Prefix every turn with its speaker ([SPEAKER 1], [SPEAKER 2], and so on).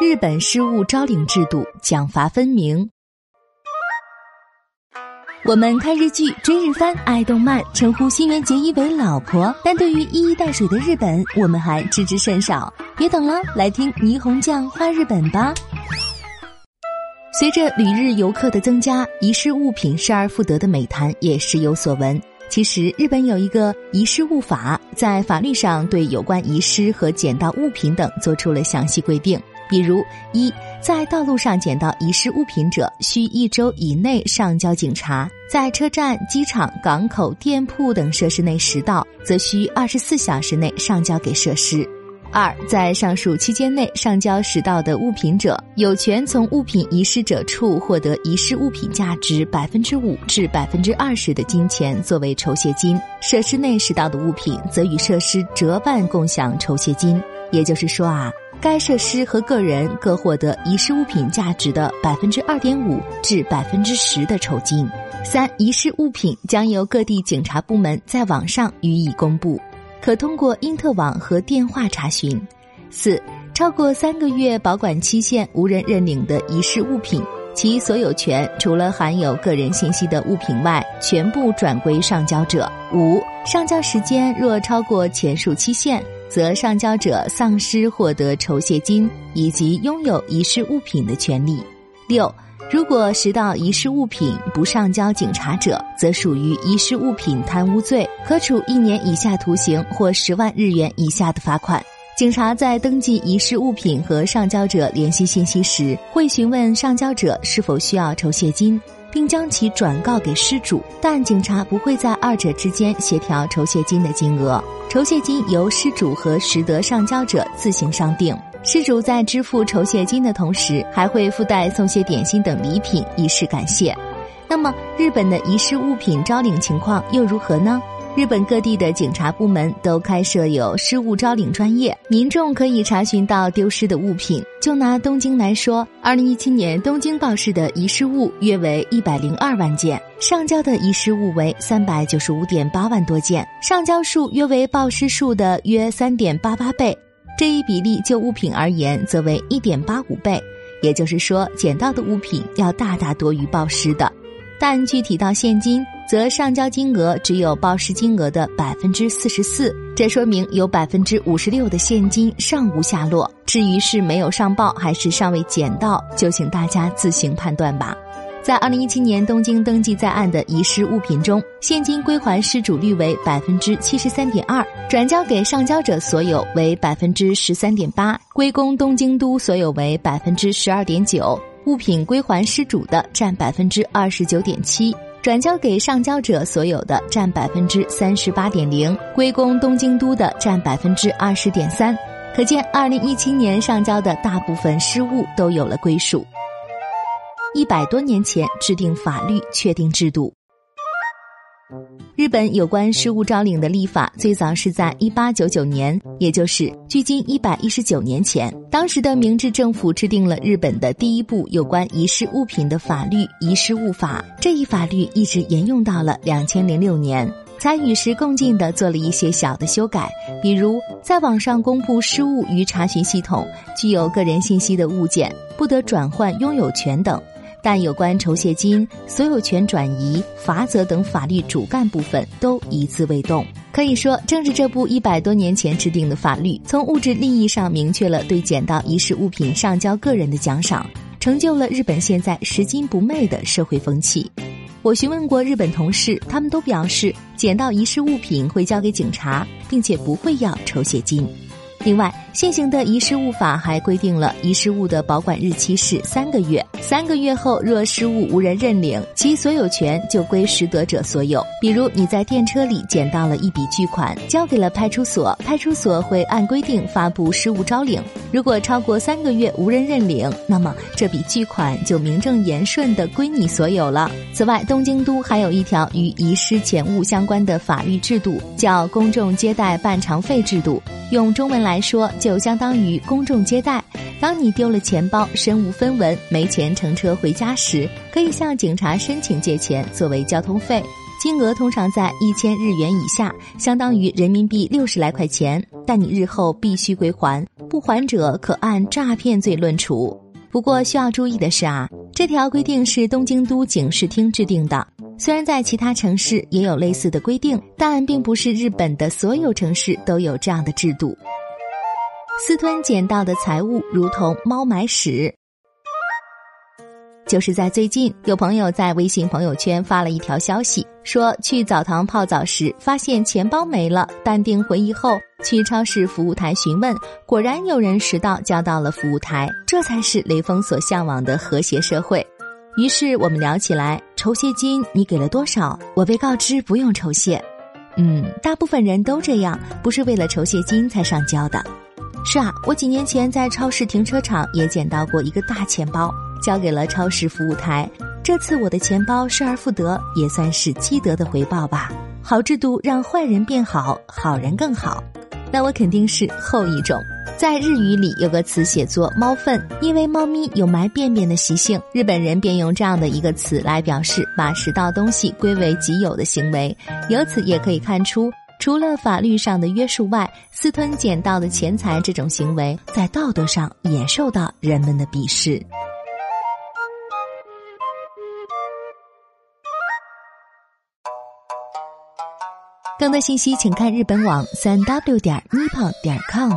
[SPEAKER 1] 日本失物招领制度奖罚分明。我们看日剧、追日番、爱动漫，称呼新垣结衣为老婆，但对于一衣带水的日本，我们还知之甚少。别等了，来听霓虹酱画日本吧。随着旅日游客的增加，遗失物品失而复得的美谈也时有所闻。其实，日本有一个遗失物法，在法律上对有关遗失和捡到物品等做出了详细规定。比如，一在道路上捡到遗失物品者，需一周以内上交警察；在车站、机场、港口、店铺等设施内拾到，则需二十四小时内上交给设施。二，在上述期间内上交拾到的物品者，有权从物品遗失者处获得遗失物品价值百分之五至百分之二十的金钱作为酬谢金；设施内拾到的物品，则与设施折半共享酬谢金。也就是说啊。该设施和个人各获得遗失物品价值的百分之二点五至百分之十的酬金。三、遗失物品将由各地警察部门在网上予以公布，可通过因特网和电话查询。四、超过三个月保管期限无人认领的遗失物品，其所有权除了含有个人信息的物品外，全部转归上交者。五、上交时间若超过前述期限。则上交者丧失获得酬谢金以及拥有遗失物品的权利。六，如果拾到遗失物品不上交警察者，则属于遗失物品贪污罪，可处一年以下徒刑或十万日元以下的罚款。警察在登记遗失物品和上交者联系信息时，会询问上交者是否需要酬谢金。并将其转告给失主，但警察不会在二者之间协调酬谢金的金额。酬谢金由失主和拾得上交者自行商定。失主在支付酬谢金的同时，还会附带送些点心等礼品以示感谢。那么，日本的遗失物品招领情况又如何呢？日本各地的警察部门都开设有失物招领专业，民众可以查询到丢失的物品。就拿东京来说，二零一七年东京报失的遗失物约为一百零二万件，上交的遗失物为三百九十五点八万多件，上交数约为报失数的约三点八八倍。这一比例就物品而言，则为一点八五倍。也就是说，捡到的物品要大大多于报失的。但具体到现金，则上交金额只有报失金额的百分之四十四，这说明有百分之五十六的现金尚无下落。至于是没有上报还是尚未捡到，就请大家自行判断吧。在二零一七年东京登记在案的遗失物品中，现金归还失主率为百分之七十三点二，转交给上交者所有为百分之十三点八，归公东京都所有为百分之十二点九。物品归还失主的占百分之二十九点七，转交给上交者所有的占百分之三十八点零，归公东京都的占百分之二十点三。可见，二零一七年上交的大部分失物都有了归属。一百多年前制定法律，确定制度。日本有关失物招领的立法最早是在一八九九年，也就是距今一百一十九年前。当时的明治政府制定了日本的第一部有关遗失物品的法律《遗失物法》。这一法律一直沿用到了两千零六年，才与时共进的做了一些小的修改，比如在网上公布失物与查询系统具有个人信息的物件不得转换拥有权等。但有关酬谢金、所有权转移、罚则等法律主干部分都一字未动。可以说，正是这部一百多年前制定的法律，从物质利益上明确了对捡到遗失物品上交个人的奖赏，成就了日本现在拾金不昧的社会风气。我询问过日本同事，他们都表示，捡到遗失物品会交给警察，并且不会要酬谢金。另外，现行的遗失物法还规定了遗失物的保管日期是三个月，三个月后若失物无人认领，其所有权就归拾得者所有。比如你在电车里捡到了一笔巨款，交给了派出所，派出所会按规定发布失物招领。如果超过三个月无人认领，那么这笔巨款就名正言顺的归你所有了。此外，东京都还有一条与遗失钱物相关的法律制度，叫公众接待办偿费制度。用中文来说，就相当于公众接待。当你丢了钱包、身无分文、没钱乘车回家时，可以向警察申请借钱作为交通费。金额通常在一千日元以下，相当于人民币六十来块钱，但你日后必须归还，不还者可按诈骗罪论处。不过需要注意的是啊，这条规定是东京都警视厅制定的。虽然在其他城市也有类似的规定，但并不是日本的所有城市都有这样的制度。私吞捡到的财物如同猫买屎。就是在最近，有朋友在微信朋友圈发了一条消息，说去澡堂泡澡时发现钱包没了，淡定回忆后去超市服务台询问，果然有人拾到交到了服务台，这才是雷锋所向往的和谐社会。于是我们聊起来，酬谢金你给了多少？我被告知不用酬谢。嗯，大部分人都这样，不是为了酬谢金才上交的。是啊，我几年前在超市停车场也捡到过一个大钱包。交给了超市服务台，这次我的钱包失而复得，也算是积德的回报吧。好制度让坏人变好，好人更好。那我肯定是后一种。在日语里有个词写作“猫粪”，因为猫咪有埋便便的习性，日本人便用这样的一个词来表示把拾到东西归为己有的行为。由此也可以看出，除了法律上的约束外，私吞捡到的钱财这种行为，在道德上也受到人们的鄙视。更多信息，请看日本网三 w 点 nippon 点 com。